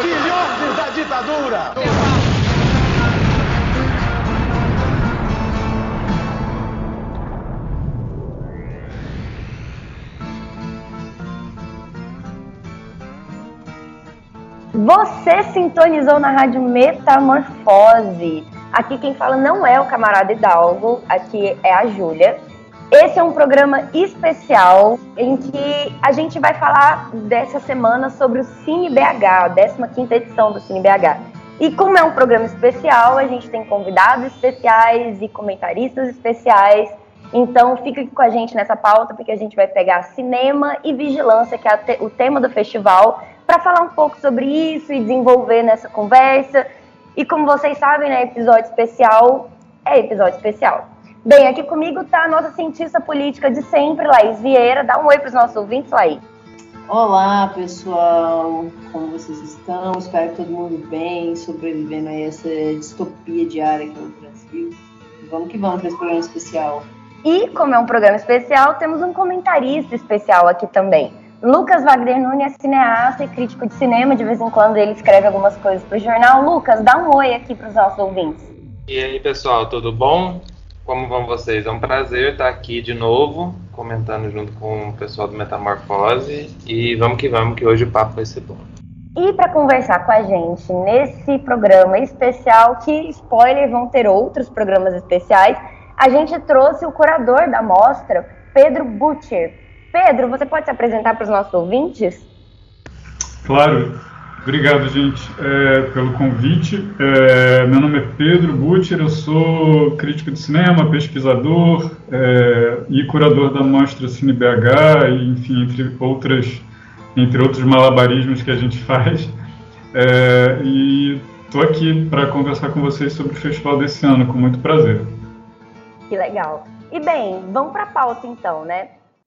Filhotes da ditadura! Você sintonizou na rádio Metamorfose. Aqui quem fala não é o camarada Hidalgo, aqui é a Júlia. Esse é um programa especial em que a gente vai falar dessa semana sobre o Cine BH, a 15 edição do Cine BH. E como é um programa especial, a gente tem convidados especiais e comentaristas especiais. Então fica aqui com a gente nessa pauta, porque a gente vai pegar cinema e vigilância, que é o tema do festival, para falar um pouco sobre isso e desenvolver nessa conversa. E como vocês sabem, né, episódio especial é episódio especial. Bem, aqui comigo está a nossa cientista política de sempre, Laís Vieira. Dá um oi para os nossos ouvintes, Laís. Olá, pessoal. Como vocês estão? Espero que todo mundo bem, sobrevivendo a essa distopia diária aqui no Brasil. Vamos que vamos para esse programa especial. E, como é um programa especial, temos um comentarista especial aqui também. Lucas Wagner Nunes é cineasta e crítico de cinema. De vez em quando ele escreve algumas coisas para o jornal. Lucas, dá um oi aqui para os nossos ouvintes. E aí, pessoal, tudo bom? Como vão vocês? É um prazer estar aqui de novo, comentando junto com o pessoal do Metamorfose. E vamos que vamos, que hoje o papo vai ser bom. E para conversar com a gente nesse programa especial, que spoiler, vão ter outros programas especiais, a gente trouxe o curador da mostra, Pedro Butcher. Pedro, você pode se apresentar para os nossos ouvintes? Claro. Obrigado, gente, é, pelo convite. É, meu nome é Pedro Butcher, eu sou crítico de cinema, pesquisador é, e curador da mostra Cine BH, e, enfim, entre, outras, entre outros malabarismos que a gente faz. É, e estou aqui para conversar com vocês sobre o festival desse ano, com muito prazer. Que legal. E bem, vamos para a pauta então, né?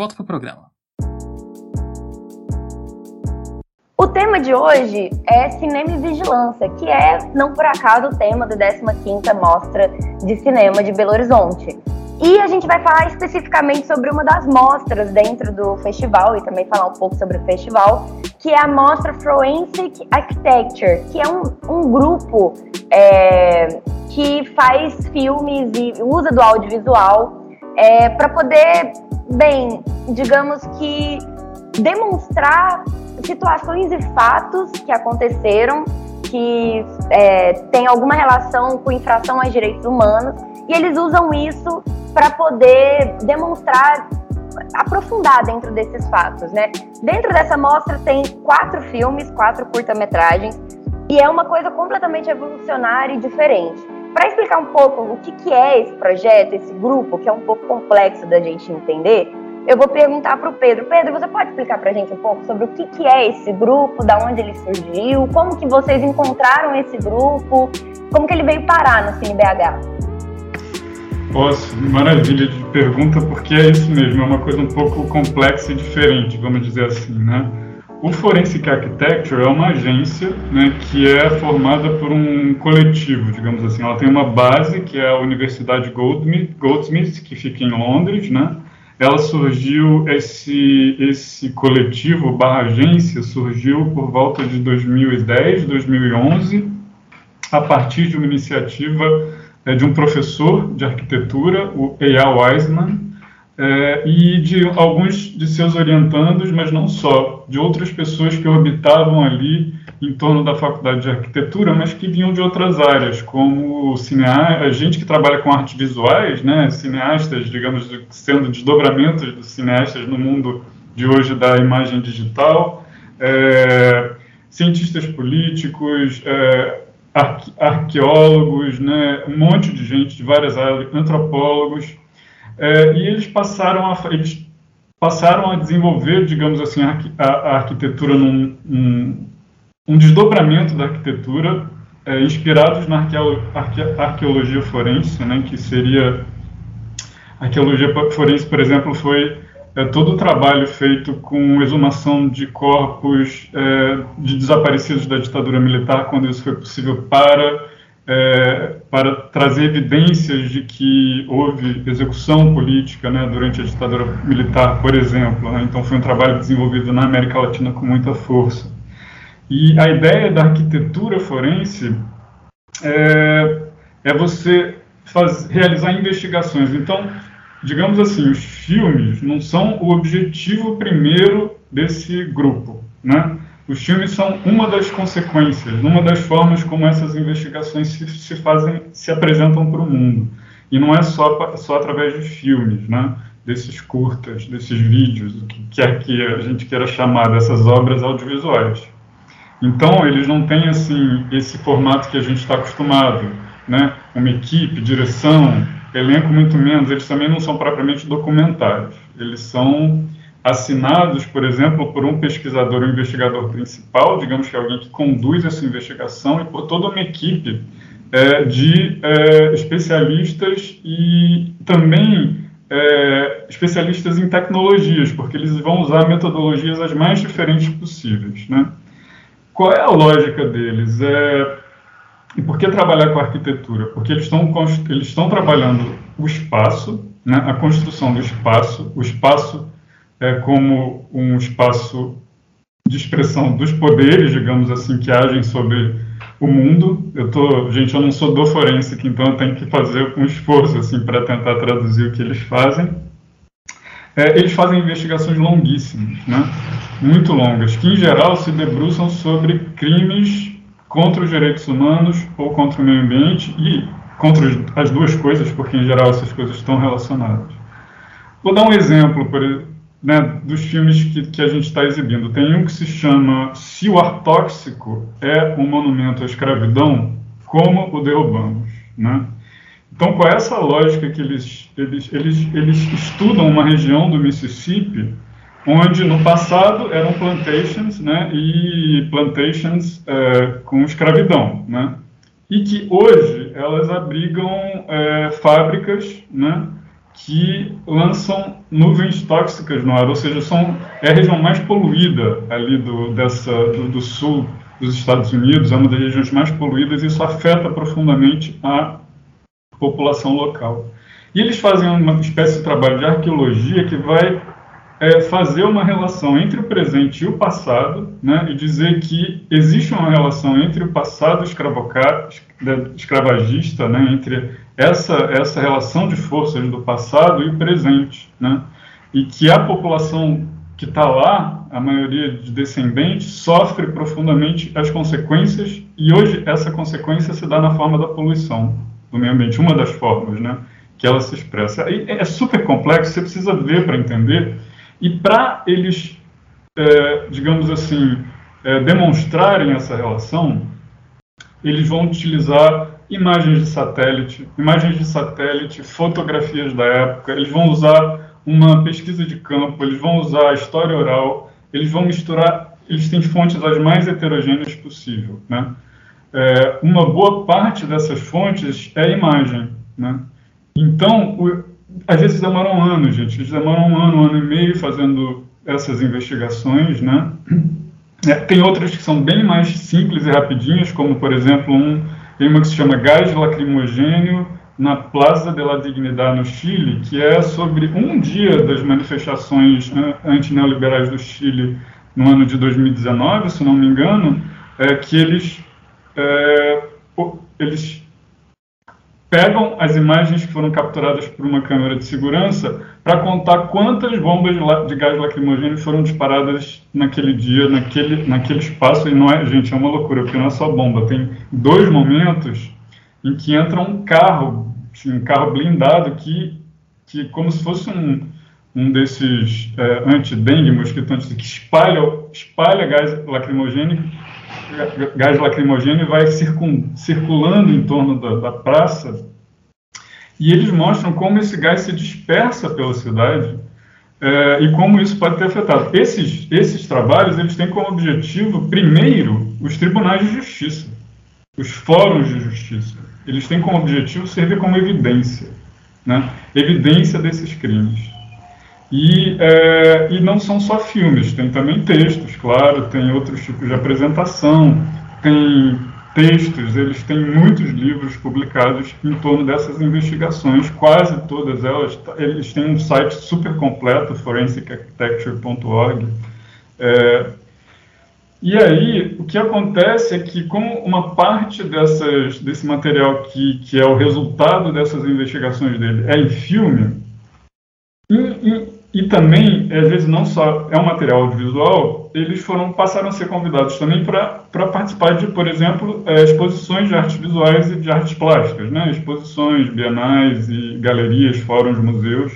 volta para o programa. O tema de hoje é cinema e vigilância, que é, não por acaso, o tema da 15ª Mostra de Cinema de Belo Horizonte. E a gente vai falar especificamente sobre uma das mostras dentro do festival e também falar um pouco sobre o festival, que é a mostra Forensic Architecture, que é um, um grupo é, que faz filmes e usa do audiovisual é, para poder, bem, digamos que demonstrar situações e fatos que aconteceram que é, tem alguma relação com infração aos direitos humanos e eles usam isso para poder demonstrar, aprofundar dentro desses fatos, né? Dentro dessa mostra tem quatro filmes, quatro curta-metragens, e é uma coisa completamente revolucionária e diferente. Para explicar um pouco o que, que é esse projeto, esse grupo, que é um pouco complexo da gente entender, eu vou perguntar para o Pedro. Pedro, você pode explicar para a gente um pouco sobre o que, que é esse grupo, da onde ele surgiu, como que vocês encontraram esse grupo, como que ele veio parar no Cine BH? Posso, maravilha de pergunta, porque é isso mesmo, é uma coisa um pouco complexa e diferente, vamos dizer assim, né? O Forensic Architecture é uma agência né, que é formada por um coletivo, digamos assim. Ela tem uma base, que é a Universidade Goldsmith, Goldsmith que fica em Londres, né? Ela surgiu, esse, esse coletivo, barra agência, surgiu por volta de 2010, 2011, a partir de uma iniciativa é, de um professor de arquitetura, o Eyal Weisman, é, e de alguns de seus orientandos, mas não só, de outras pessoas que orbitavam ali em torno da faculdade de arquitetura, mas que vinham de outras áreas, como cineasta, gente que trabalha com artes visuais, né, cineastas, digamos, sendo desdobramentos dos cineastas no mundo de hoje da imagem digital, é, cientistas políticos, é, arque, arqueólogos, né, um monte de gente de várias áreas, antropólogos, é, e eles passaram a eles passaram a desenvolver, digamos assim, a, a arquitetura num um, um desdobramento da arquitetura é, inspirados na arque, arqueologia forense, né, que seria arqueologia forense, por exemplo, foi é, todo o trabalho feito com exumação de corpos é, de desaparecidos da ditadura militar, quando isso foi possível, para, é, para trazer evidências de que houve execução política né, durante a ditadura militar, por exemplo. Né? Então, foi um trabalho desenvolvido na América Latina com muita força. E a ideia da arquitetura forense é, é você faz, realizar investigações. Então, digamos assim, os filmes não são o objetivo primeiro desse grupo, né? Os filmes são uma das consequências, uma das formas como essas investigações se, se fazem, se apresentam para o mundo. E não é só, só através de filmes, né? Desses curtas, desses vídeos, o que quer que a gente queira chamar dessas obras audiovisuais. Então, eles não têm, assim, esse formato que a gente está acostumado, né? Uma equipe, direção, elenco muito menos, eles também não são propriamente documentários. Eles são assinados, por exemplo, por um pesquisador, um investigador principal, digamos que é alguém que conduz essa investigação, e por toda uma equipe é, de é, especialistas e também é, especialistas em tecnologias, porque eles vão usar metodologias as mais diferentes possíveis. Né? Qual é a lógica deles? É, e por que trabalhar com arquitetura? Porque eles estão, eles estão trabalhando o espaço, né, a construção do espaço, o espaço é como um espaço de expressão dos poderes, digamos assim, que agem sobre o mundo. Eu tô, gente, eu não sou do forense, então eu tenho que fazer um esforço assim para tentar traduzir o que eles fazem. É, eles fazem investigações longuíssimas, né? muito longas, que em geral se debruçam sobre crimes contra os direitos humanos ou contra o meio ambiente e contra as duas coisas, porque em geral essas coisas estão relacionadas. Vou dar um exemplo por, né, dos filmes que, que a gente está exibindo. Tem um que se chama Se o Ar Tóxico é um Monumento à Escravidão, como o derrubamos. Né? Então, com essa lógica que eles, eles, eles, eles estudam uma região do Mississippi onde no passado eram plantations, né, e plantations é, com escravidão, né, e que hoje elas abrigam é, fábricas, né, que lançam nuvens tóxicas no ar, ou seja, são, é a região mais poluída ali do, dessa, do, do sul dos Estados Unidos, é uma das regiões mais poluídas, e isso afeta profundamente a população local. E eles fazem uma espécie de trabalho de arqueologia que vai é fazer uma relação entre o presente e o passado, né, e dizer que existe uma relação entre o passado escravagista, né, entre essa, essa relação de forças do passado e o presente, né, e que a população que está lá, a maioria de descendentes, sofre profundamente as consequências, e hoje essa consequência se dá na forma da poluição do meio ambiente, uma das formas né, que ela se expressa. E é super complexo, você precisa ver para entender, e para eles, é, digamos assim, é, demonstrarem essa relação, eles vão utilizar imagens de satélite, imagens de satélite, fotografias da época, eles vão usar uma pesquisa de campo, eles vão usar a história oral, eles vão misturar, eles têm fontes as mais heterogêneas possível, né? É, uma boa parte dessas fontes é imagem, né? Então, o, às vezes demoram anos, gente. Eles demoram um ano, um ano e meio fazendo essas investigações, né? É, tem outras que são bem mais simples e rapidinhas, como, por exemplo, um, tem uma que se chama Gás Lacrimogênio na Plaza de la Dignidad, no Chile, que é sobre um dia das manifestações antineoliberais do Chile no ano de 2019, se não me engano, é, que eles, é, eles pegam as imagens que foram capturadas por uma câmera de segurança para contar quantas bombas de gás lacrimogêneo foram disparadas naquele dia, naquele, naquele espaço. E não é, gente, é uma loucura, porque não é só bomba. Tem dois momentos em que entra um carro, um carro blindado que, que como se fosse um, um desses é, anti-dengue, mosquito que espalha, espalha gás lacrimogêneo gás lacrimogêneo vai circun, circulando em torno da, da praça e eles mostram como esse gás se dispersa pela cidade é, e como isso pode ter afetado. Esses, esses trabalhos eles têm como objetivo, primeiro, os tribunais de justiça, os fóruns de justiça. Eles têm como objetivo servir como evidência, né? evidência desses crimes. E, é, e não são só filmes, tem também textos, claro, tem outros tipos de apresentação, tem textos, eles têm muitos livros publicados em torno dessas investigações, quase todas elas, eles têm um site super completo, forensicarchitecture.org. É, e aí, o que acontece é que, como uma parte dessas, desse material que, que é o resultado dessas investigações dele é em filme, em, em, e também, às vezes, não só é um material audiovisual, eles foram passaram a ser convidados também para participar de, por exemplo, é, exposições de artes visuais e de artes plásticas, né? exposições, bienais e galerias, fóruns, museus.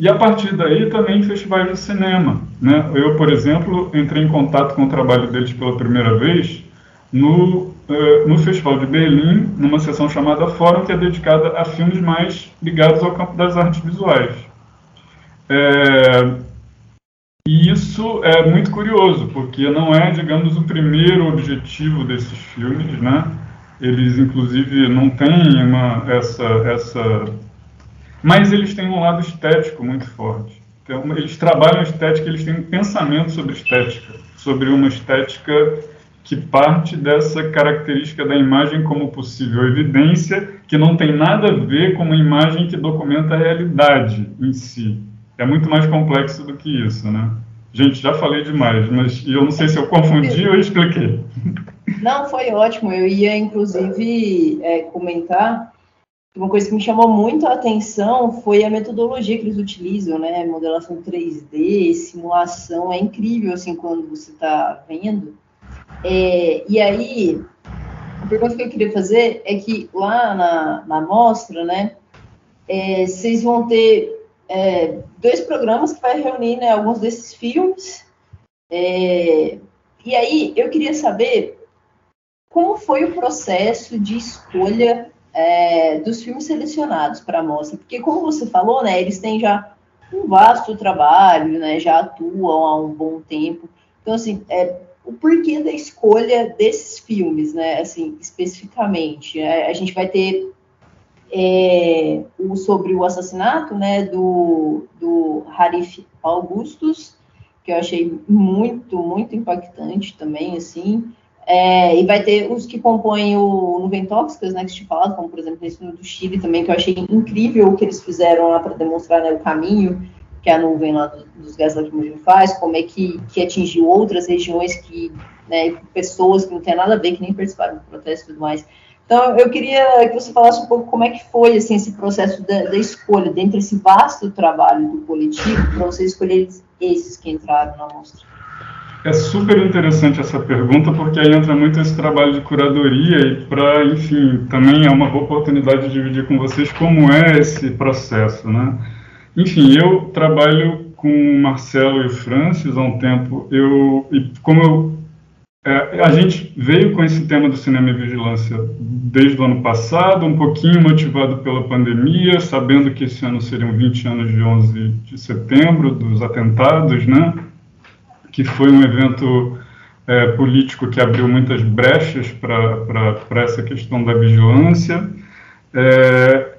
E a partir daí também festivais de cinema. Né? Eu, por exemplo, entrei em contato com o trabalho deles pela primeira vez no, uh, no Festival de Berlim, numa sessão chamada Fórum, que é dedicada a filmes mais ligados ao campo das artes visuais. É, e isso é muito curioso, porque não é, digamos, o primeiro objetivo desses filmes, né? Eles, inclusive, não têm uma, essa, essa... Mas eles têm um lado estético muito forte. Então, eles trabalham estética, eles têm um pensamento sobre estética, sobre uma estética que parte dessa característica da imagem como possível evidência, que não tem nada a ver com uma imagem que documenta a realidade em si é muito mais complexo do que isso, né? Gente, já falei demais, mas eu não sei se eu confundi ou expliquei. Não, foi ótimo. Eu ia, inclusive, é, comentar uma coisa que me chamou muito a atenção foi a metodologia que eles utilizam, né? Modelação 3D, simulação, é incrível, assim, quando você está vendo. É, e aí, a pergunta que eu queria fazer é que lá na, na mostra, né, é, vocês vão ter é, dois programas que vai reunir né, alguns desses filmes. É, e aí eu queria saber como foi o processo de escolha é, dos filmes selecionados para a mostra, porque como você falou, né, eles têm já um vasto trabalho, né, já atuam há um bom tempo. Então, assim, é, o porquê da escolha desses filmes, né, assim, especificamente. Né, a gente vai ter é, o, sobre o assassinato né, do, do Harif Augustus, que eu achei muito, muito impactante também, assim. É, e vai ter os que compõem o Nuvem Tóxicas, né, que te falado, como por exemplo esse do Chile também, que eu achei incrível o que eles fizeram lá para demonstrar né, o caminho que a nuvem lá dos gases lacrimogêneos faz, como é que, que atingiu outras regiões que, né, pessoas que não tem nada a ver, que nem participaram do protesto e tudo mais. Então, eu queria que você falasse um pouco como é que foi assim, esse processo da, da escolha, dentro desse vasto trabalho do coletivo, para você escolher esses que entraram na mostra. É super interessante essa pergunta, porque aí entra muito esse trabalho de curadoria e para, enfim, também é uma boa oportunidade de dividir com vocês como é esse processo, né? Enfim, eu trabalho com o Marcelo e o Francis há um tempo. Eu, e como eu é, a gente veio com esse tema do cinema e vigilância desde o ano passado, um pouquinho motivado pela pandemia, sabendo que esse ano seriam 20 anos de 11 de setembro, dos atentados, né? que foi um evento é, político que abriu muitas brechas para essa questão da vigilância. É,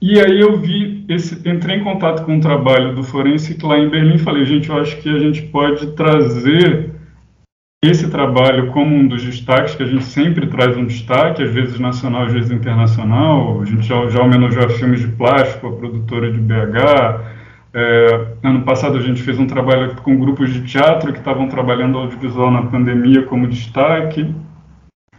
e aí eu vi, esse, entrei em contato com um trabalho do Forensic lá em Berlim falei, gente, eu acho que a gente pode trazer esse trabalho como um dos destaques, que a gente sempre traz um destaque, às vezes nacional, às vezes internacional. A gente já, já homenageou filmes de plástico, a produtora de BH. É, ano passado a gente fez um trabalho com grupos de teatro que estavam trabalhando audiovisual na pandemia como destaque.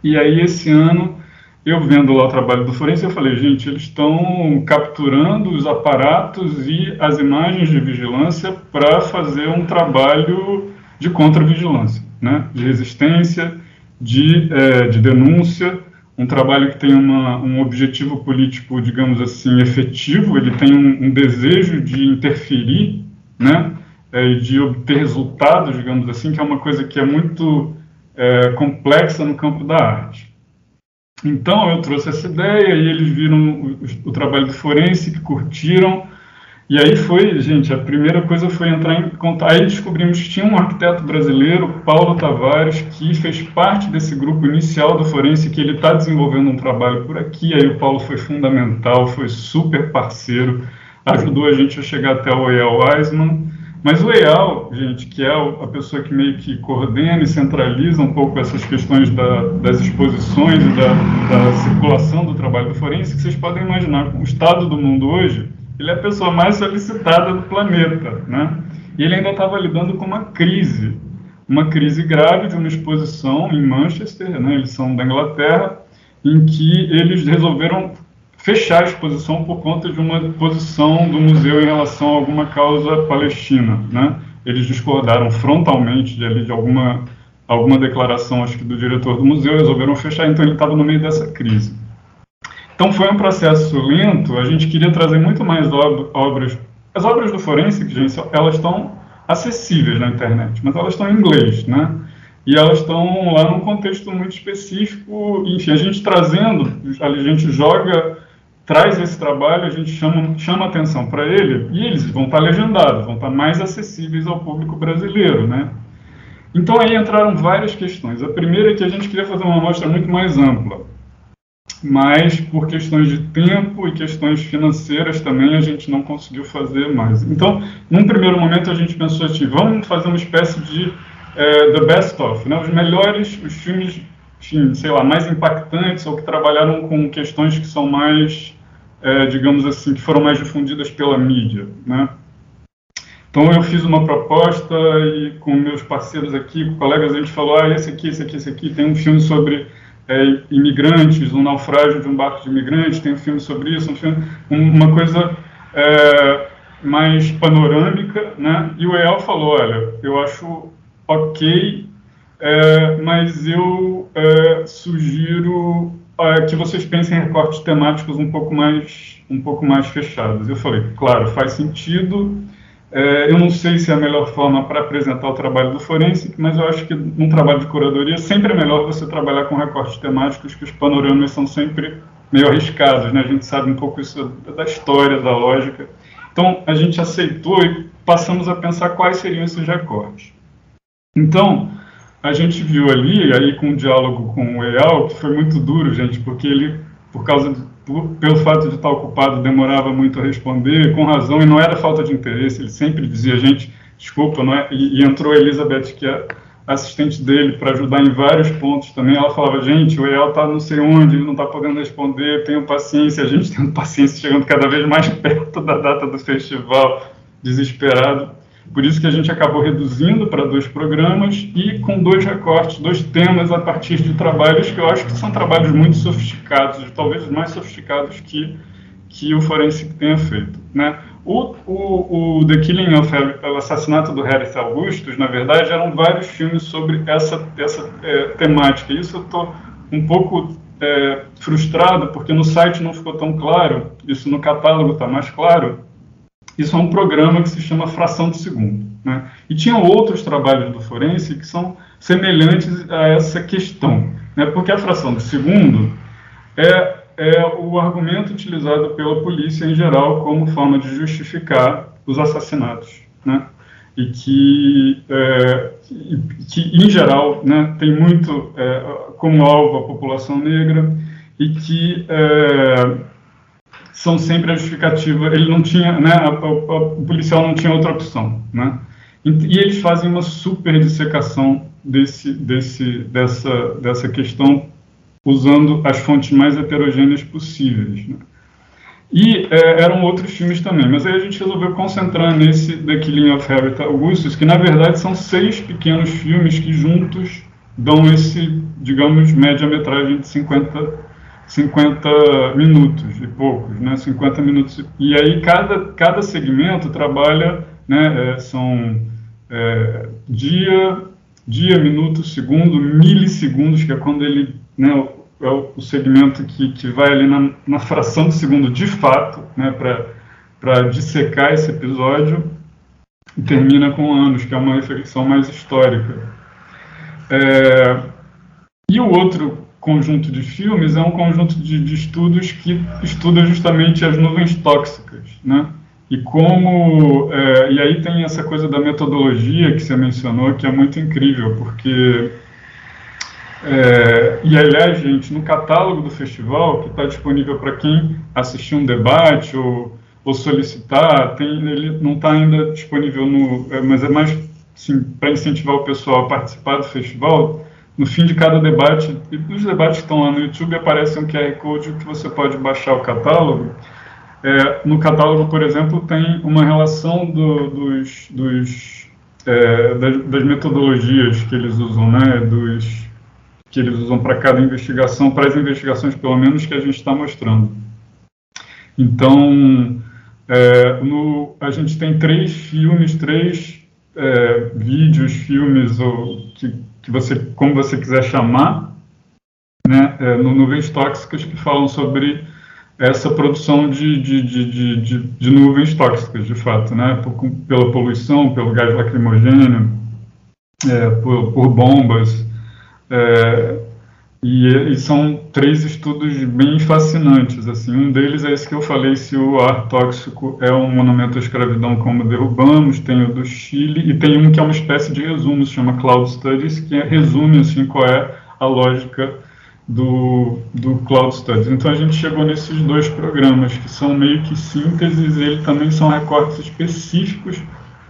E aí esse ano, eu vendo lá o trabalho do Forense, eu falei, gente, eles estão capturando os aparatos e as imagens de vigilância para fazer um trabalho de contra-vigilância né, de resistência, de, é, de denúncia, um trabalho que tem uma, um objetivo político, digamos assim, efetivo, ele tem um, um desejo de interferir, né, é, de obter resultados, digamos assim, que é uma coisa que é muito é, complexa no campo da arte. Então eu trouxe essa ideia e eles viram o, o, trabalho do forense, que curtiram. E aí foi, gente, a primeira coisa foi entrar em contato. Aí descobrimos que tinha um arquiteto brasileiro, Paulo Tavares, que fez parte desse grupo inicial do forense, que ele está desenvolvendo um trabalho por aqui. Aí o Paulo foi fundamental, foi super parceiro, ajudou a gente a chegar até o Eyal Weisman. Mas o EAL, gente, que é a pessoa que meio que coordena e centraliza um pouco essas questões da, das exposições e da, da, circulação do trabalho do forense, que vocês podem imaginar, o estado do mundo hoje, ele é a pessoa mais solicitada do planeta, né? E ele ainda estava lidando com uma crise, uma crise grave de uma exposição em Manchester, né? Eles são da Inglaterra, em que eles resolveram fechar a exposição por conta de uma posição do museu em relação a alguma causa palestina, né? Eles discordaram frontalmente de, de alguma alguma declaração, acho que do diretor do museu, resolveram fechar, então ele estava no meio dessa crise. Então foi um processo lento, a gente queria trazer muito mais ob obras. As obras do Forensic, gente, elas estão acessíveis na internet, mas elas estão em inglês, né? E elas estão lá num contexto muito específico, enfim, a gente trazendo, a gente joga traz esse trabalho, a gente chama, chama atenção para ele e eles vão estar legendados, vão estar mais acessíveis ao público brasileiro, né? Então aí entraram várias questões. A primeira é que a gente queria fazer uma amostra muito mais ampla, mas por questões de tempo e questões financeiras também a gente não conseguiu fazer mais. Então, num primeiro momento a gente pensou assim, vamos fazer uma espécie de é, the best of, né? Os melhores, os filmes enfim, sei lá, mais impactantes ou que trabalharam com questões que são mais, é, digamos assim, que foram mais difundidas pela mídia, né? Então eu fiz uma proposta e com meus parceiros aqui, com colegas, a gente falou, ah, esse aqui, esse aqui, esse aqui, tem um filme sobre é, imigrantes, um naufrágio de um barco de imigrantes, tem um filme sobre isso, um filme, uma coisa é, mais panorâmica, né? E o EAL falou, olha, eu acho ok é, mas eu é, sugiro é, que vocês pensem em recortes temáticos um pouco mais, um pouco mais fechados. Eu falei, claro, faz sentido. É, eu não sei se é a melhor forma para apresentar o trabalho do forense, mas eu acho que num trabalho de curadoria sempre é melhor você trabalhar com recortes temáticos, que os panoramas são sempre meio arriscados, né? A gente sabe um pouco isso da história, da lógica. Então, a gente aceitou e passamos a pensar quais seriam esses recortes. Então, a gente viu ali, aí com o diálogo com o Eyal, que foi muito duro, gente, porque ele, por causa de, por, pelo fato de estar ocupado, demorava muito a responder, com razão, e não era falta de interesse, ele sempre dizia, gente, desculpa, não é? E, e entrou a Elizabeth, que é assistente dele, para ajudar em vários pontos também. Ela falava, gente, o Eyal está não sei onde, ele não está podendo responder, tenho paciência, a gente tendo paciência, chegando cada vez mais perto da data do festival, desesperado. Por isso que a gente acabou reduzindo para dois programas e com dois recortes, dois temas a partir de trabalhos que eu acho que são trabalhos muito sofisticados, talvez mais sofisticados que, que o Forensic tenha feito. Né? O, o, o The Killing of o assassinato do Harris Augustus, na verdade, eram vários filmes sobre essa, essa é, temática. Isso eu estou um pouco é, frustrado, porque no site não ficou tão claro, isso no catálogo está mais claro, isso é um programa que se chama Fração de Segundo. Né? E tinha outros trabalhos do forense que são semelhantes a essa questão, né? porque a fração de segundo é, é o argumento utilizado pela polícia em geral como forma de justificar os assassinatos. Né? E que, é, que, em geral, né, tem muito é, como alvo a população negra e que é, são sempre a justificativa. Ele não tinha, né, a, a, o policial não tinha outra opção, né? E, e, eles fazem uma super dissecação desse, desse, dessa, dessa questão usando as fontes mais heterogêneas possíveis. Né? E é, eram outros filmes também, mas aí a gente resolveu concentrar nesse The Killing of Harriet Augustus, que na verdade são seis pequenos filmes que juntos dão esse, digamos, média-metragem de 50 50 minutos e poucos, né? 50 minutos. E aí cada, cada segmento trabalha, né? É, são é, dia, dia, minuto, segundo, milissegundos, que é quando ele, né? É o, segmento que, que vai ali na, na fração de segundo de fato, né? Para dissecar esse episódio e termina com anos, que é uma reflexão mais histórica. É, e o outro conjunto de filmes é um conjunto de, de, estudos que estuda justamente as nuvens tóxicas, né? E como é, e aí tem essa coisa da metodologia que você mencionou que é muito incrível porque é, e aliás gente no catálogo do festival que está disponível para quem assistir um debate ou, ou solicitar tem ele não está ainda disponível no é, mas é mais para incentivar o pessoal a participar do festival no fim de cada debate, e os debates que estão lá no YouTube, aparece um QR Code que você pode baixar o catálogo. É, no catálogo, por exemplo, tem uma relação do, dos, dos é, das, das, metodologias que eles usam, né, dos, que eles usam para cada investigação, para as investigações, pelo menos, que a gente está mostrando. Então, é, no, a gente tem três filmes, três é, vídeos, filmes, ou, que que você, como você quiser chamar, né, é, no Nuvens Tóxicas, que falam sobre essa produção de, de, de, de, de nuvens tóxicas, de fato, né, por, pela poluição, pelo gás lacrimogêneo, é, por, por, bombas. É, e, e, são três estudos bem fascinantes. Assim. Um deles é esse que eu falei, se o ar tóxico é um monumento à escravidão, como derrubamos. Tem o do Chile e tem um que é uma espécie de resumo, se chama Cloud Studies, que é, resume assim, qual é a lógica do, do Cloud Studies. Então a gente chegou nesses dois programas, que são meio que sínteses, e eles também são recortes específicos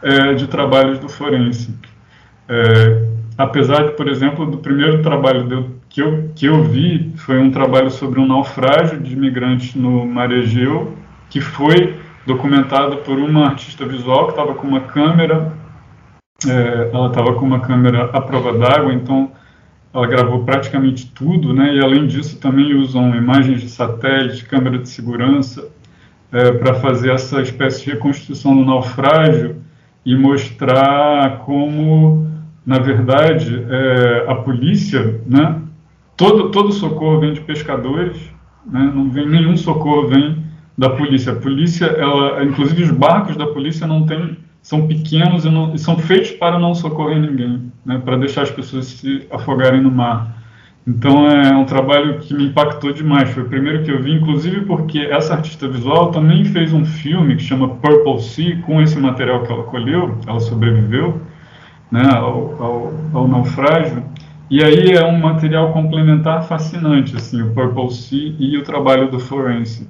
é, de trabalhos do Forensic. É, apesar de, por exemplo, do primeiro trabalho que eu, que eu vi foi um trabalho sobre um naufrágio de imigrantes no Mar Egeu, que foi documentado por uma artista visual que estava com uma câmera, é, ela estava com uma câmera à prova d'água, então ela gravou praticamente tudo, né? E além disso também usam imagens de satélite, câmera de segurança, é, para fazer essa espécie de reconstrução do naufrágio e mostrar como, na verdade, é, a polícia, né? Todo, todo socorro vem de pescadores, né? não vem nenhum socorro vem da polícia. A polícia, ela, inclusive os barcos da polícia não tem, são pequenos e, não, e são feitos para não socorrer ninguém, né? para deixar as pessoas se afogarem no mar. Então é um trabalho que me impactou demais. Foi o primeiro que eu vi, inclusive porque essa artista visual também fez um filme que chama Purple Sea com esse material que ela colheu, ela sobreviveu né, ao, ao, ao naufrágio. E aí é um material complementar fascinante, assim, o Purple Sea e o trabalho do Forensic.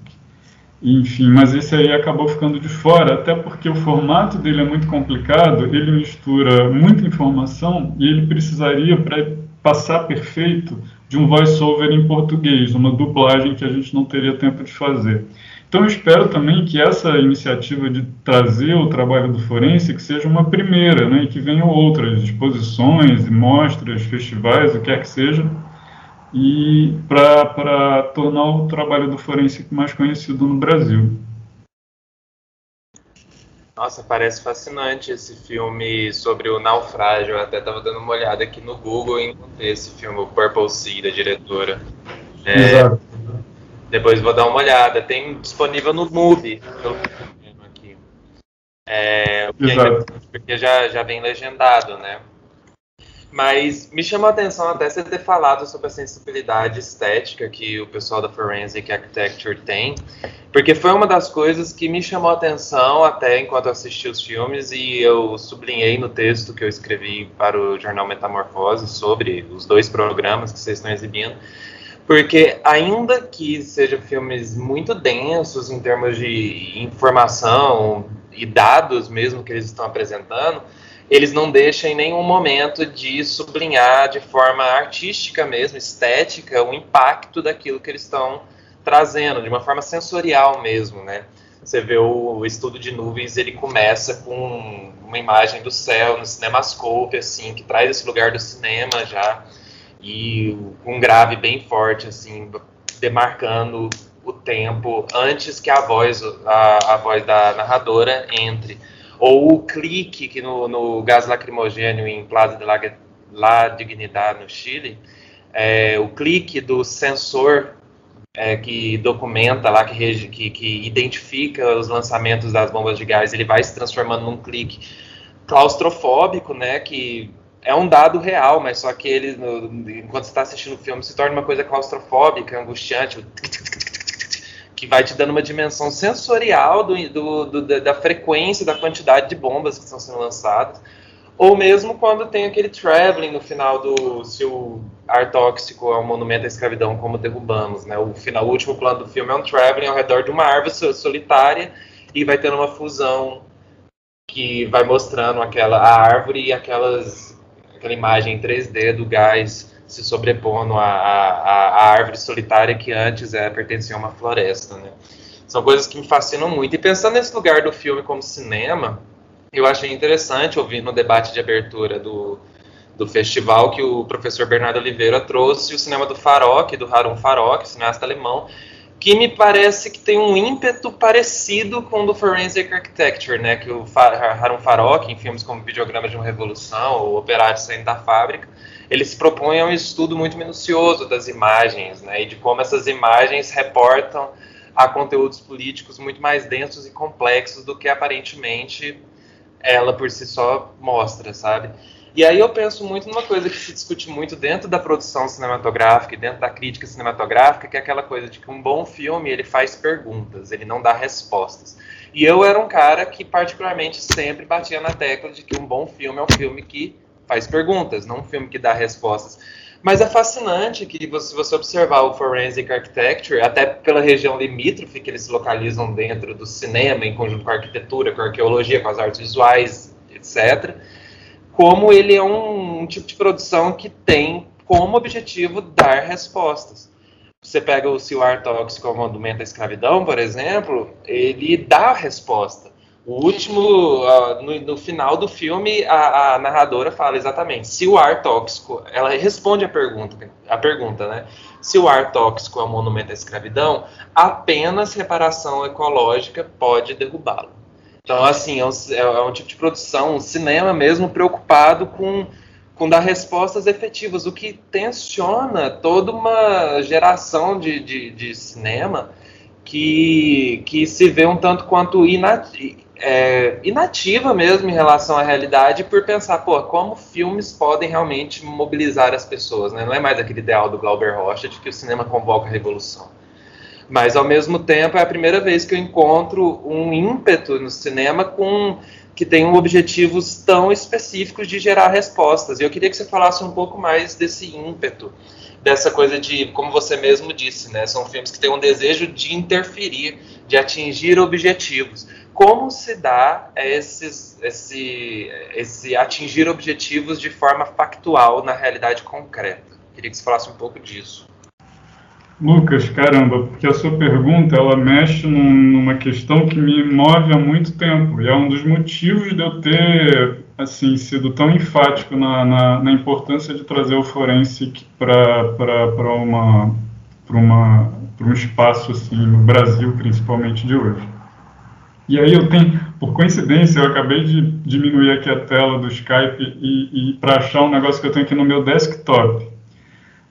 Enfim, mas esse aí acabou ficando de fora, até porque o formato dele é muito complicado, ele mistura muita informação e ele precisaria, para passar perfeito, de um voice-over em português, uma dublagem que a gente não teria tempo de fazer. Então, eu espero também que essa iniciativa de trazer o trabalho do forense que seja uma primeira, né, e que venham outras exposições, mostras, festivais, o que quer que seja, e para tornar o trabalho do forense mais conhecido no Brasil. Nossa, parece fascinante esse filme sobre o naufrágio. Eu até estava dando uma olhada aqui no Google e encontrei esse filme, o Purple Sea, da diretora. É, Exato. Depois vou dar uma olhada. Tem disponível no MUBI, aqui. É, porque já, já vem legendado, né? Mas me chamou a atenção até você ter falado sobre a sensibilidade estética que o pessoal da Forensic Architecture tem, porque foi uma das coisas que me chamou a atenção até enquanto assisti os filmes e eu sublinhei no texto que eu escrevi para o jornal Metamorfose sobre os dois programas que vocês estão exibindo, porque ainda que sejam filmes muito densos em termos de informação e dados mesmo que eles estão apresentando, eles não deixam em nenhum momento de sublinhar de forma artística mesmo, estética, o impacto daquilo que eles estão trazendo, de uma forma sensorial mesmo, né? Você vê o, estudo de nuvens, ele começa com uma imagem do céu no cinemascope, assim, que traz esse lugar do cinema já, e um grave bem forte, assim, demarcando o tempo antes que a voz, a, a voz da narradora entre. Ou o clique que no, no gás lacrimogênio em Plaza de la, la Dignidad, no Chile, é, o clique do sensor é, que documenta lá, que, que, que, identifica os lançamentos das bombas de gás, ele vai se transformando num clique claustrofóbico, né, que é um dado real, mas só que ele, no, enquanto você está assistindo o filme, se torna uma coisa claustrofóbica, angustiante, que vai te dando uma dimensão sensorial do, do, do, da frequência, da quantidade de bombas que estão sendo lançadas. Ou mesmo quando tem aquele traveling no final do se o ar tóxico é um monumento à escravidão, como derrubamos, né? O final, o último plano do filme é um traveling ao redor de uma árvore solitária e vai tendo uma fusão que vai mostrando aquela a árvore e aquelas aquela imagem em 3D do gás se sobrepondo à, à, à árvore solitária que antes é, pertencia a uma floresta, né? São coisas que me fascinam muito. E pensando nesse lugar do filme como cinema, eu achei interessante ouvir no debate de abertura do, do festival que o professor Bernardo Oliveira trouxe o cinema do Farok, do Harun Farok, cineasta alemão, que me parece que tem um ímpeto parecido com o do Forensic Architecture, né, que o Harun Farok, em filmes como Videograma de uma Revolução ou Operário Saindo da Fábrica, ele se propõe a um estudo muito minucioso das imagens, né, e de como essas imagens reportam a conteúdos políticos muito mais densos e complexos do que aparentemente ela por si só mostra, sabe? E aí eu penso muito numa coisa que se discute muito dentro da produção cinematográfica e dentro da crítica cinematográfica, que é aquela coisa de que um bom filme ele faz perguntas, ele não dá respostas. E eu era um cara que particularmente sempre batia na tecla de que um bom filme é um filme que faz perguntas, não um filme que dá respostas. Mas é fascinante que se você observar o Forensic Architecture, até pela região limítrofe que eles se localizam dentro do cinema, em conjunto com a arquitetura, com a arqueologia, com as artes visuais, etc., como ele é um, um tipo de produção que tem como objetivo dar respostas. Você pega o Se o Ar Tóxico o Monumento à Escravidão, por exemplo, ele dá a resposta. O último, uh, no, no, final do filme, a, a, narradora fala exatamente se o ar tóxico, ela responde a pergunta, a pergunta, né? Se o ar tóxico é um monumento à escravidão, apenas reparação ecológica pode derrubá-lo. Então, assim, é um, é um, tipo de produção, um cinema mesmo preocupado com, com dar respostas efetivas, o que tensiona toda uma geração de, de, de cinema que, que se vê um tanto quanto inat, é, inativa mesmo em relação à realidade por pensar, pô, como filmes podem realmente mobilizar as pessoas, né? Não é mais aquele ideal do Glauber Rocha de que o cinema convoca a revolução. Mas ao mesmo tempo é a primeira vez que eu encontro um ímpeto no cinema com que tem objetivos tão específicos de gerar respostas. E eu queria que você falasse um pouco mais desse ímpeto, dessa coisa de, como você mesmo disse, né, são filmes que têm um desejo de interferir, de atingir objetivos. Como se dá esses, esse, esse atingir objetivos de forma factual na realidade concreta? Queria que você falasse um pouco disso. Lucas, caramba, porque a sua pergunta ela mexe num, numa questão que me move há muito tempo e é um dos motivos de eu ter assim sido tão enfático na, na, na importância de trazer o forensic para uma para uma para um espaço assim no Brasil principalmente de hoje. E aí eu tenho, por coincidência, eu acabei de diminuir aqui a tela do Skype e, e para achar um negócio que eu tenho aqui no meu desktop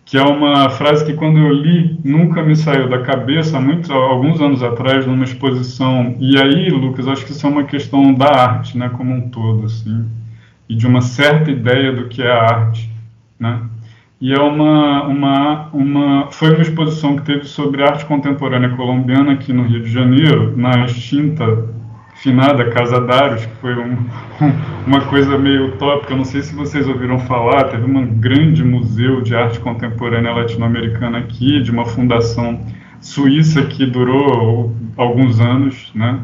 que é uma frase que quando eu li nunca me saiu da cabeça, muito, alguns anos atrás, numa exposição. E aí, Lucas, acho que isso é uma questão da arte, né, como um todo, assim, e de uma certa ideia do que é a arte, né? E é uma, uma, uma, foi uma exposição que teve sobre arte contemporânea colombiana aqui no Rio de Janeiro, na extinta finada Casa Daros, que foi um, uma coisa meio utópica, não sei se vocês ouviram falar, teve um grande museu de arte contemporânea latino-americana aqui, de uma fundação suíça que durou alguns anos, né?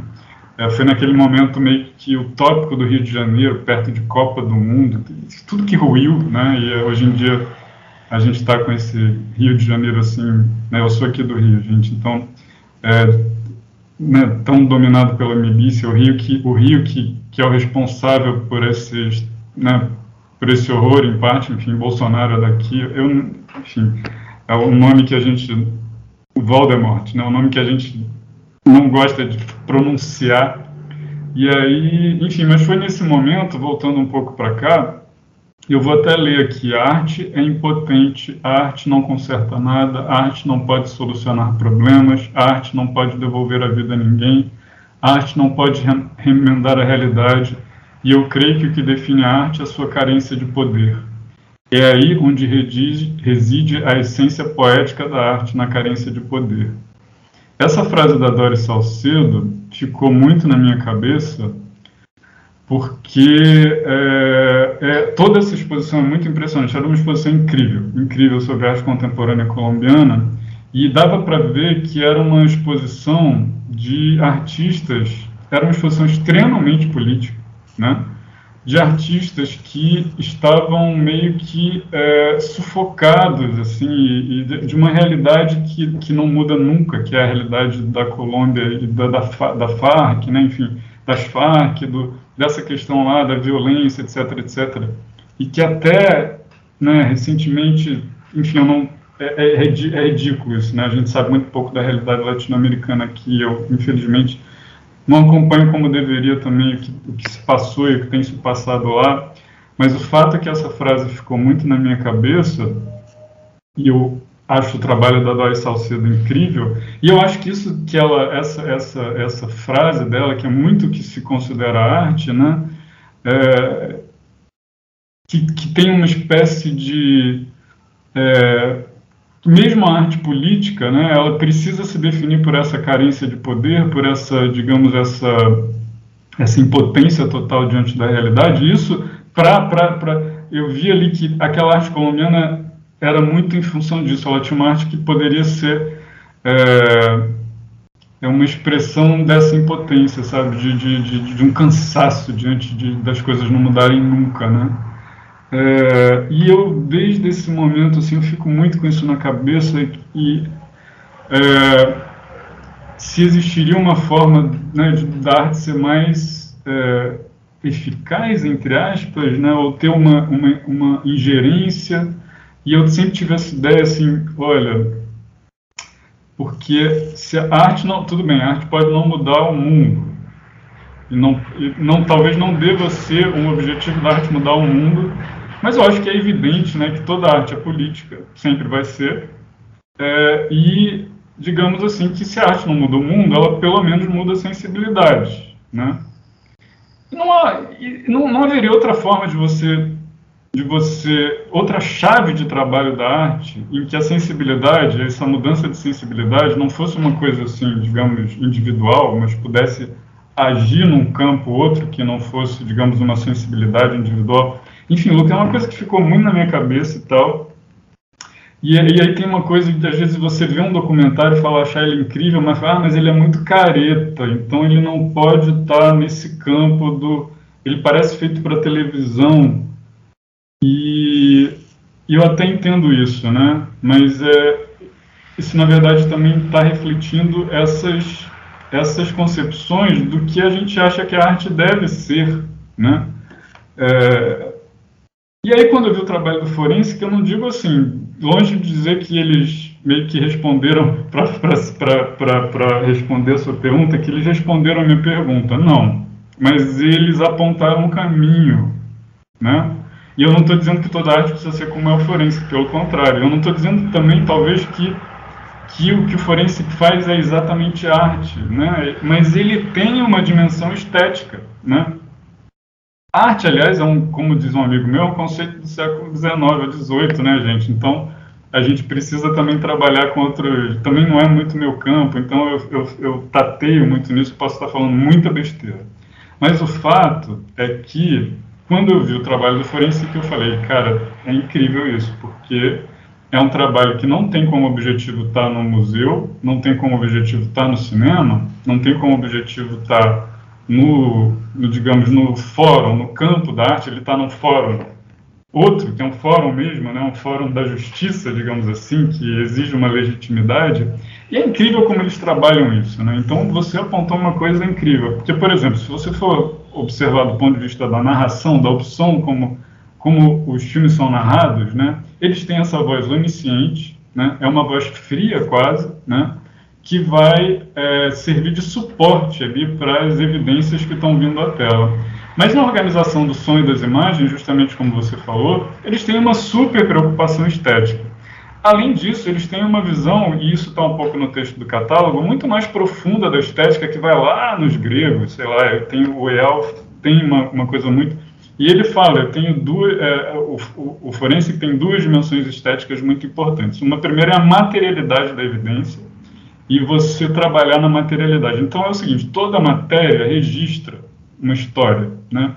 É, foi naquele momento meio que utópico do Rio de Janeiro, perto de Copa do Mundo, tudo que ruiu, né? E hoje em dia a gente está com esse Rio de Janeiro assim, né? Eu sou aqui do Rio, gente, então é, né, tão dominado pela milícia, o Rio que o Rio que, que é o responsável por esses, né, por esse horror em parte, enfim, Bolsonaro é daqui, eu, enfim, é o nome que a gente, o Voldemort, né, o nome que a gente não gosta de pronunciar. E aí, enfim, mas foi nesse momento, voltando um pouco para cá, eu vou até ler aqui: a arte é impotente, a arte não conserta nada, a arte não pode solucionar problemas, a arte não pode devolver a vida a ninguém, a arte não pode remendar a realidade, e eu creio que o que define a arte é a sua carência de poder. É aí onde reside a essência poética da arte na carência de poder. Essa frase da Doris Salcedo ficou muito na minha cabeça porque é, é, toda essa exposição é muito impressionante. Era uma exposição incrível, incrível sobre arte contemporânea colombiana e dava para ver que era uma exposição de artistas, era uma exposição extremamente política, né? de artistas que estavam meio que é, sufocados assim e, de uma realidade que, que não muda nunca, que é a realidade da Colômbia e da, da, da FARC, né? enfim, das FARC, do, dessa questão lá da violência, etc, etc. E que até, né, recentemente, enfim, eu não, é, é, é ridículo isso, né? A gente sabe muito pouco da realidade latino-americana que eu, infelizmente, não acompanho como deveria também o que, o que se passou e o que tem se passado lá. Mas o fato é que essa frase ficou muito na minha cabeça e eu acho o trabalho da Doris Salcedo incrível. E eu acho que isso que ela essa essa essa frase dela que é muito que se considera arte né é, que, que tem uma espécie de é, mesmo a arte política né ela precisa se definir por essa carência de poder por essa digamos essa essa impotência total diante da realidade. Isso para eu vi ali que aquela arte colombiana era muito em função disso. Uma arte que poderia ser é, é uma expressão dessa impotência, sabe? De, de, de, de um cansaço diante de, das coisas não mudarem nunca, né? É, e eu, desde esse momento, assim, eu fico muito com isso na cabeça e é, se existiria uma forma né, de, da arte ser mais é, eficaz, entre aspas, né, ou ter uma, uma, uma ingerência e eu sempre tive essa ideia assim, olha, porque se a arte não, tudo bem, a arte pode não mudar o mundo. E não, e não talvez não deva ser um objetivo da arte mudar o mundo, mas eu acho que é evidente, né, que toda arte é política, sempre vai ser. É, e digamos assim que se a arte não muda o mundo, ela pelo menos muda a sensibilidade, né? Não, há, não, não haveria outra forma de você de você outra chave de trabalho da arte em que a sensibilidade, essa mudança de sensibilidade não fosse uma coisa assim, digamos, individual, mas pudesse agir num campo outro que não fosse, digamos, uma sensibilidade individual. Enfim, Luca, é uma coisa que ficou muito na minha cabeça e tal. E, e aí tem uma coisa que às vezes você vê um documentário e fala achar ele incrível, mas fala, ah, mas ele é muito careta, então ele não pode estar nesse campo do ele parece feito para televisão, e eu até entendo isso, né? Mas é, isso, na verdade, também está refletindo essas, essas concepções do que a gente acha que a arte deve ser, né? É, e aí, quando eu vi o trabalho do Forense, que eu não digo assim, longe de dizer que eles meio que responderam para responder a sua pergunta, que eles responderam a minha pergunta, não. Mas eles apontaram um caminho, né? E eu não estou dizendo que toda arte precisa ser como é o forense, pelo contrário. Eu não estou dizendo também, talvez, que, que o que o forense faz é exatamente arte, né? mas ele tem uma dimensão estética. Né? Arte, aliás, é um, como diz um amigo meu, é um conceito do século XIX ou XVIII, né, gente? Então, a gente precisa também trabalhar com outros. Também não é muito meu campo, então eu, eu, eu tateio muito nisso, posso estar falando muita besteira. Mas o fato é que quando eu vi o trabalho do forense, que eu falei, cara, é incrível isso, porque é um trabalho que não tem como objetivo estar tá no museu, não tem como objetivo estar tá no cinema, não tem como objetivo estar tá no, no digamos, no fórum, no campo da arte, ele está no fórum. Outro, que é um fórum mesmo, né, um fórum da justiça, digamos assim, que exige uma legitimidade, e é incrível como eles trabalham isso. Né? Então, você apontou uma coisa incrível, porque, por exemplo, se você for observar do ponto de vista da narração, da opção como, como os filmes são narrados, né, eles têm essa voz onisciente, né, é uma voz fria quase, né, que vai é, servir de suporte ali para as evidências que estão vindo à tela. Mas na organização do som e das imagens, justamente como você falou, eles têm uma super preocupação estética. Além disso, eles têm uma visão, e isso está um pouco no texto do catálogo, muito mais profunda da estética que vai lá nos gregos, sei lá, tem o Eyal tem uma, uma coisa muito e ele fala, eu tenho duas, é, o, o, o forense tem duas dimensões estéticas muito importantes. Uma primeira é a materialidade da evidência e você trabalhar na materialidade. Então é o seguinte, toda matéria registra uma história, né?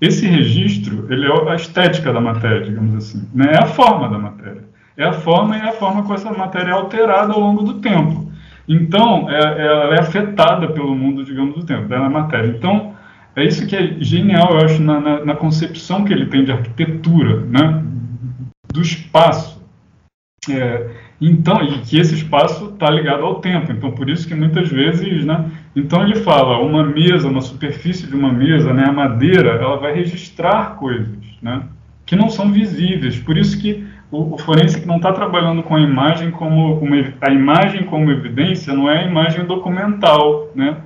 Esse registro, ele é a estética da matéria, digamos assim, né? É a forma da matéria. É a forma e é a forma com essa matéria é alterada ao longo do tempo. Então, é, ela é afetada pelo mundo, digamos, do tempo, da matéria. Então, é isso que é genial, eu acho, na, na, na concepção que ele tem de arquitetura, né? do espaço. É, então, e que esse espaço está ligado ao tempo. Então, por isso que muitas vezes, né? Então ele fala, uma mesa, uma superfície de uma mesa, né? A madeira, ela vai registrar coisas, né? Que não são visíveis. Por isso que o, o forense não está trabalhando com a imagem como uma, a imagem como evidência, não é a imagem documental, né?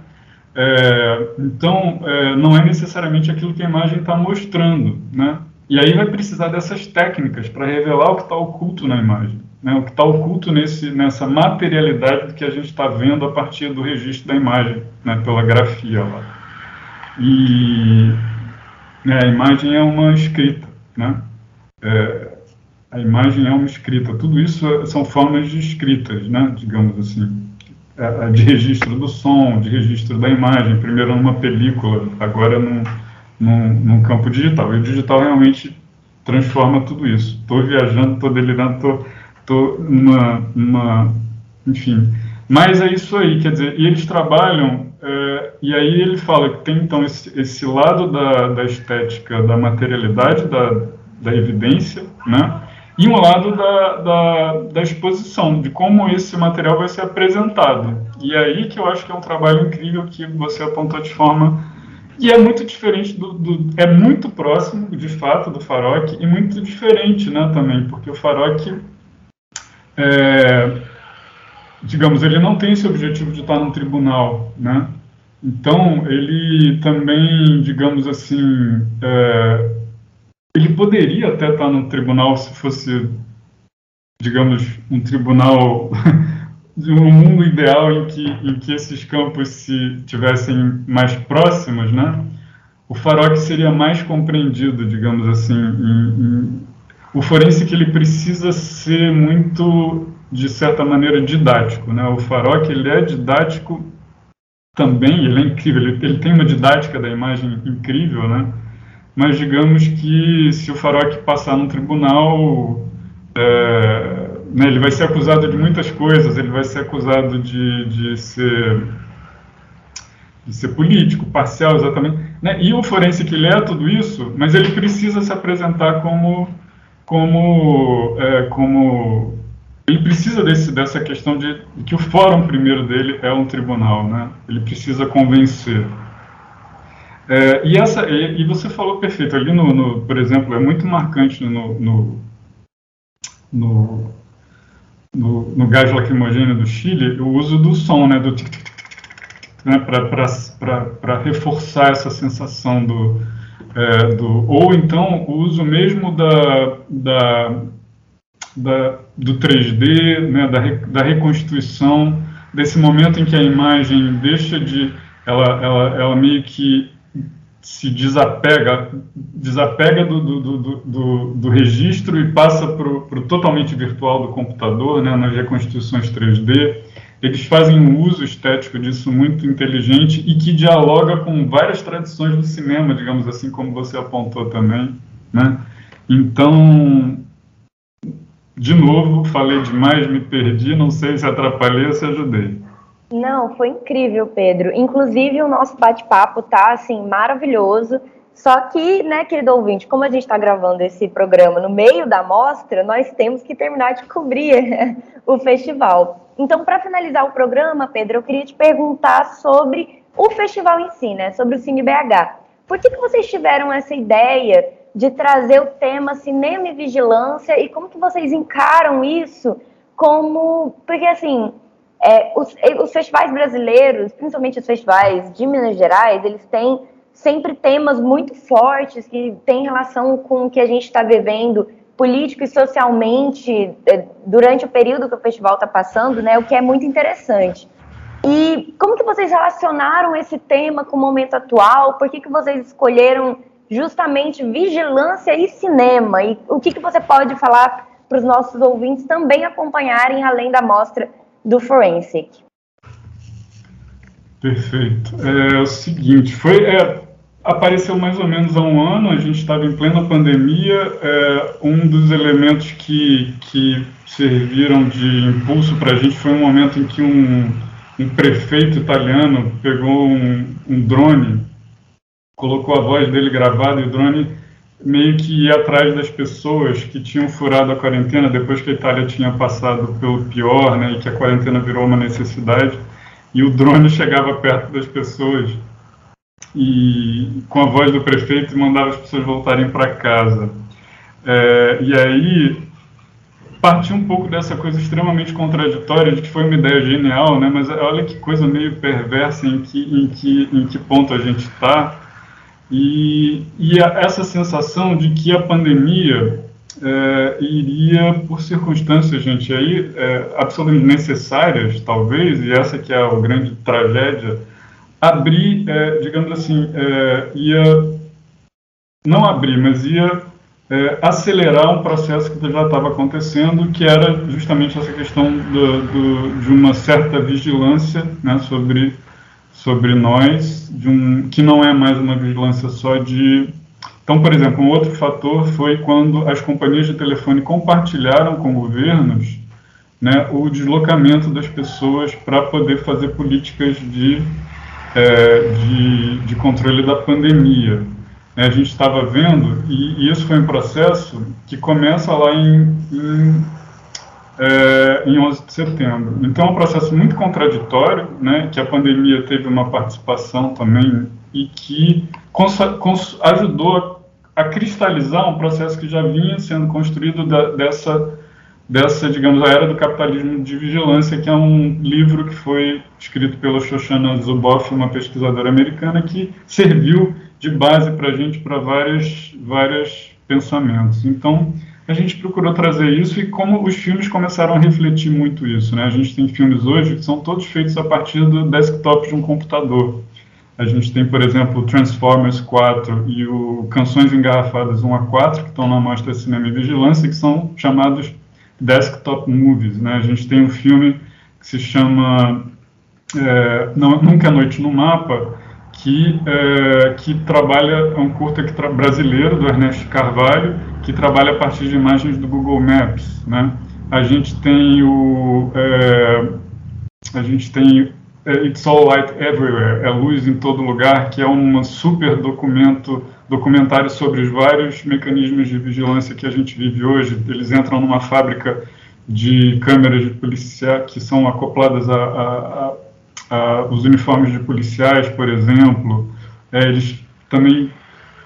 É, então, é, não é necessariamente aquilo que a imagem está mostrando, né? E aí vai precisar dessas técnicas para revelar o que está oculto na imagem, né? o que está oculto nesse, nessa materialidade que a gente está vendo a partir do registro da imagem, né? pela grafia lá. E né, a imagem é uma escrita, né? É, a imagem é uma escrita. Tudo isso são formas de escritas, né? digamos assim. É, é, de registro do som, de registro da imagem, primeiro numa película, agora num, num, num campo digital. E o digital realmente transforma tudo isso. Estou viajando, estou delirando, estou numa, numa. Enfim. Mas é isso aí, quer dizer, e eles trabalham, é, e aí ele fala que tem então esse, esse lado da, da estética, da materialidade, da, da evidência, né? E um lado da, da, da, exposição, de como esse material vai ser apresentado. E é aí que eu acho que é um trabalho incrível que você apontou de forma. E é muito diferente do, do é muito próximo, de fato, do Farok e muito diferente, né, também, porque o Farok, é, digamos, ele não tem esse objetivo de estar no tribunal, né? Então, ele também, digamos assim, é, ele poderia até estar no tribunal se fosse, digamos, um tribunal um mundo ideal em que, em que esses campos se tivessem mais próximos, né? O Farok seria mais compreendido, digamos assim. Em, em, o forense que ele precisa ser muito, de certa maneira, didático, né? O Farok ele é didático também, ele é incrível, ele, ele tem uma didática da imagem incrível, né? Mas digamos que se o Farok passar no tribunal, é, né, ele vai ser acusado de muitas coisas, ele vai ser acusado de, de ser de ser político, parcial, exatamente. Né? E o forense que lê tudo isso, mas ele precisa se apresentar como como é, como ele precisa desse, dessa questão de que o fórum primeiro dele é um tribunal, né? Ele precisa convencer. É, e, essa, e, e, você falou perfeito, ali no, no, por exemplo, é muito marcante no, no, no, no, no gás lacrimogêneo do Chile o uso do som, né, do tic, tic, tic, né, para reforçar essa sensação do, é, do, ou então o uso mesmo da, da, da do 3D, né, da, da reconstituição, desse momento em que a imagem deixa de, ela, ela, ela meio que se desapega, desapega do, do, do, do, do registro e passa para o totalmente virtual do computador, né, nas reconstituições 3D. Eles fazem um uso estético disso muito inteligente e que dialoga com várias tradições do cinema, digamos assim, como você apontou também. Né? Então, de novo, falei demais, me perdi, não sei se atrapalhei ou se ajudei. Não, foi incrível, Pedro. Inclusive, o nosso bate-papo tá, assim, maravilhoso. Só que, né, querido ouvinte, como a gente está gravando esse programa no meio da mostra, nós temos que terminar de cobrir o festival. Então, para finalizar o programa, Pedro, eu queria te perguntar sobre o festival em si, né, sobre o Cine BH. Por que, que vocês tiveram essa ideia de trazer o tema cinema e vigilância e como que vocês encaram isso como... Porque, assim, é, os, os, festivais brasileiros, principalmente os festivais de Minas Gerais, eles têm sempre temas muito fortes que têm relação com o que a gente está vivendo político e socialmente é, durante o período que o festival está passando, né? O que é muito interessante. E como que vocês relacionaram esse tema com o momento atual? Por que, que vocês escolheram justamente vigilância e cinema? E o que, que você pode falar para os nossos ouvintes também acompanharem além da mostra do Forensic? Perfeito. É o seguinte, foi é, apareceu mais ou menos há um ano, a gente estava em plena pandemia, é, um dos elementos que, que serviram de impulso para a gente foi um momento em que um, um prefeito italiano pegou um, um drone, colocou a voz dele gravada e o drone meio que ia atrás das pessoas que tinham furado a quarentena depois que a Itália tinha passado pelo pior, né, e que a quarentena virou uma necessidade, e o drone chegava perto das pessoas e com a voz do prefeito mandava as pessoas voltarem para casa. É, e aí partiu um pouco dessa coisa extremamente contraditória de que foi uma ideia genial, né? Mas olha que coisa meio perversa em que em que em que ponto a gente está e, e essa sensação de que a pandemia é, iria, por circunstâncias, gente, aí é, absolutamente necessárias, talvez, e essa que é a grande tragédia, abrir, é, digamos assim, é, ia não abrir, mas ia é, acelerar um processo que já estava acontecendo, que era justamente essa questão do, do, de uma certa vigilância né, sobre sobre nós, de um, que não é mais uma vigilância só de. Então, por exemplo, um outro fator foi quando as companhias de telefone compartilharam com governos né, o deslocamento das pessoas para poder fazer políticas de, é, de, de, controle da pandemia. É, a gente estava vendo, e, e, isso foi um processo que começa lá em, em é, em 11 de setembro. Então é um processo muito contraditório, né, que a pandemia teve uma participação também e que ajudou a, cristalizar um processo que já vinha sendo construído da, dessa, dessa, digamos, a era do capitalismo de vigilância, que é um livro que foi escrito pela Shoshana Zuboff, uma pesquisadora americana, que serviu de base para a gente para vários, vários pensamentos. Então, a gente procurou trazer isso e como os filmes começaram a refletir muito isso. Né? A gente tem filmes hoje que são todos feitos a partir do desktop de um computador. A gente tem, por exemplo, Transformers 4 e o Canções Engarrafadas 1 a 4, que estão na Mostra Cinema e Vigilância, que são chamados desktop movies. Né? A gente tem um filme que se chama é, Nunca é Noite no Mapa, que, é, que trabalha, é um curta que brasileiro, do Ernesto Carvalho, que trabalha a partir de imagens do Google Maps, né? A gente tem o é, a gente tem é, It's All Light Everywhere, é luz em todo lugar, que é um super documento documentário sobre os vários mecanismos de vigilância que a gente vive hoje. Eles entram numa fábrica de câmeras de polícia que são acopladas a, a, a, a os uniformes de policiais, por exemplo. É, eles também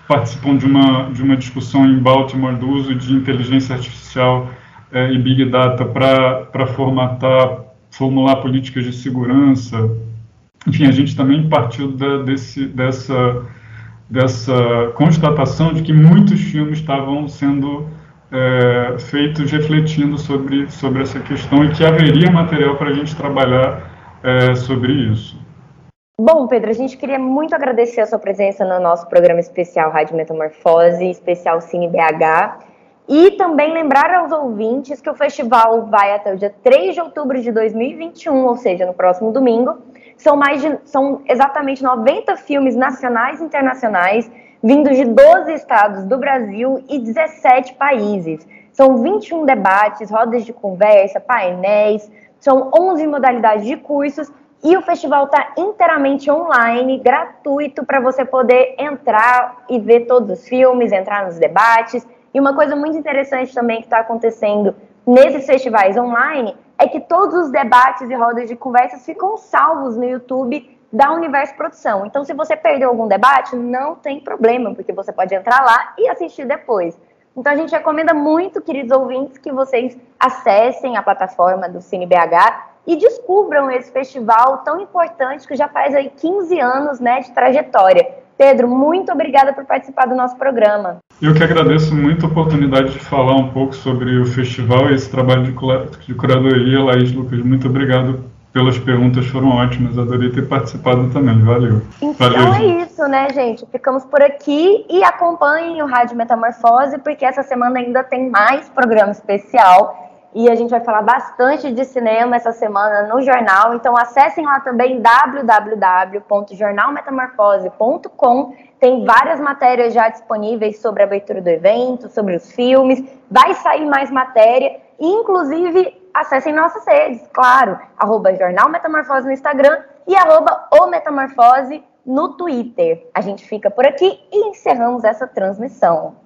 participam de uma, de uma discussão em Baltimore do uso de inteligência artificial é, e Big Data para formatar, formular políticas de segurança. Enfim, a gente também partiu da, desse, dessa, dessa constatação de que muitos filmes estavam sendo é, feitos refletindo sobre, sobre essa questão e que haveria material para a gente trabalhar é, sobre isso. Bom, Pedro, a gente queria muito agradecer a sua presença no nosso programa especial Rádio Metamorfose, especial Cine BH, e também lembrar aos ouvintes que o festival vai até o dia 3 de outubro de 2021, ou seja, no próximo domingo. São, mais de, são exatamente 90 filmes nacionais e internacionais, vindos de 12 estados do Brasil e 17 países. São 21 debates, rodas de conversa, painéis, são 11 modalidades de cursos e o festival está inteiramente online, gratuito, para você poder entrar e ver todos os filmes, entrar nos debates. E uma coisa muito interessante também que está acontecendo nesses festivais online é que todos os debates e rodas de conversas ficam salvos no YouTube da Universo Produção. Então, se você perdeu algum debate, não tem problema, porque você pode entrar lá e assistir depois. Então, a gente recomenda muito, queridos ouvintes, que vocês acessem a plataforma do CineBH e descubram esse festival tão importante que já faz aí 15 anos né, de trajetória. Pedro, muito obrigada por participar do nosso programa. Eu que agradeço muito a oportunidade de falar um pouco sobre o festival e esse trabalho de, curadoria. Laís Lucas, muito obrigado pelas perguntas, foram ótimas. Adorei ter participado também. Valeu. Então Valeu, é gente. isso, né, gente? Ficamos por aqui e acompanhem o Rádio Metamorfose, porque essa semana ainda tem mais programa especial. E a gente vai falar bastante de cinema essa semana no jornal. Então acessem lá também www.jornalmetamorfose.com. Tem várias matérias já disponíveis sobre a abertura do evento, sobre os filmes. Vai sair mais matéria. Inclusive, acessem nossas redes, claro. Arroba Jornal Metamorfose no Instagram e arroba o Metamorfose no Twitter. A gente fica por aqui e encerramos essa transmissão.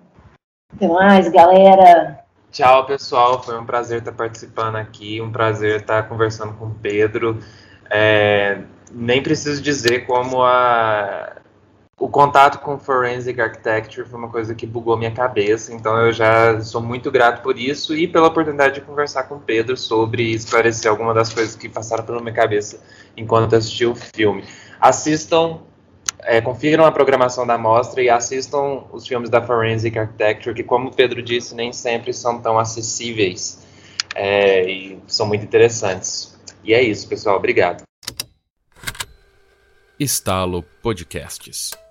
Até mais, galera! Tchau, pessoal. Foi um prazer estar participando aqui, um prazer estar conversando com o Pedro. É, nem preciso dizer como a, o contato com Forensic Architecture foi uma coisa que bugou minha cabeça, então eu já sou muito grato por isso e pela oportunidade de conversar com o Pedro sobre esclarecer algumas das coisas que passaram pela minha cabeça enquanto assisti o filme. Assistam é, confiram a programação da mostra e assistam os filmes da Forensic Architecture, que, como o Pedro disse, nem sempre são tão acessíveis é, e são muito interessantes. E é isso, pessoal. Obrigado. Estalo Podcasts.